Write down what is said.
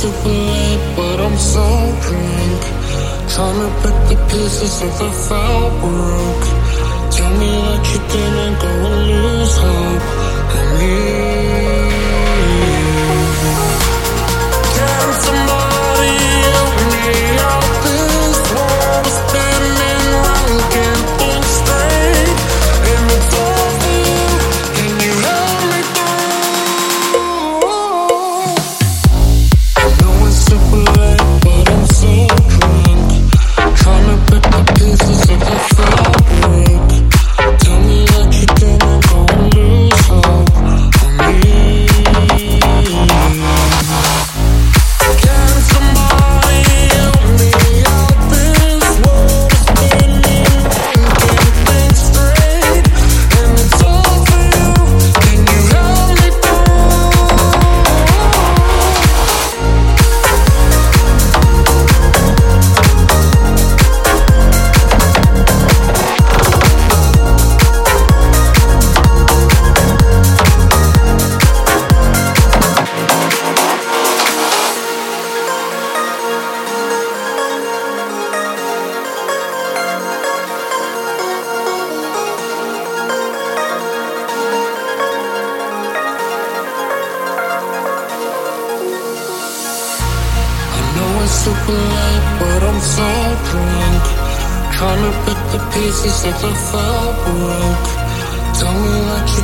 super late, but I'm so drunk. Trying to put the pieces of the firework. Tell me what you didn't go and lose late, but I'm so drunk. Trying to put the pieces of the fall broke. Tell me what you